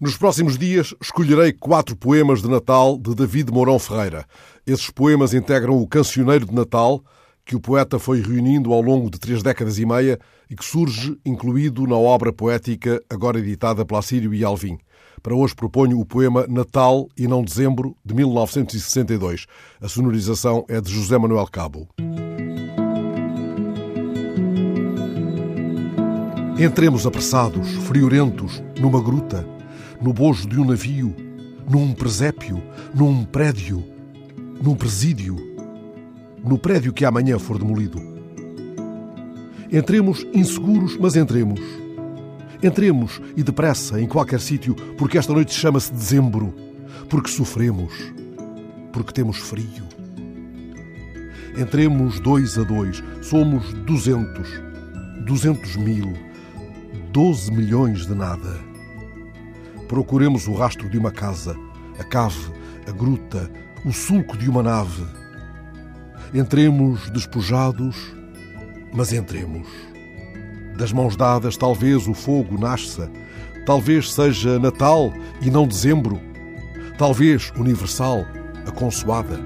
Nos próximos dias escolherei quatro poemas de Natal de David Mourão Ferreira. Esses poemas integram o Cancioneiro de Natal, que o poeta foi reunindo ao longo de três décadas e meia e que surge incluído na obra poética agora editada pela Sírio e Alvim. Para hoje proponho o poema Natal e não Dezembro, de 1962. A sonorização é de José Manuel Cabo. Entremos apressados, friorentos, numa gruta no bojo de um navio, num presépio, num prédio, num presídio, no prédio que amanhã for demolido. Entremos inseguros, mas entremos. Entremos e depressa em qualquer sítio, porque esta noite chama-se dezembro, porque sofremos, porque temos frio. Entremos dois a dois, somos duzentos, duzentos mil, doze milhões de nada. Procuremos o rastro de uma casa, a cave, a gruta, o sulco de uma nave. Entremos despojados, mas entremos. Das mãos dadas, talvez o fogo nasça, talvez seja Natal e não dezembro, talvez universal, a consoada.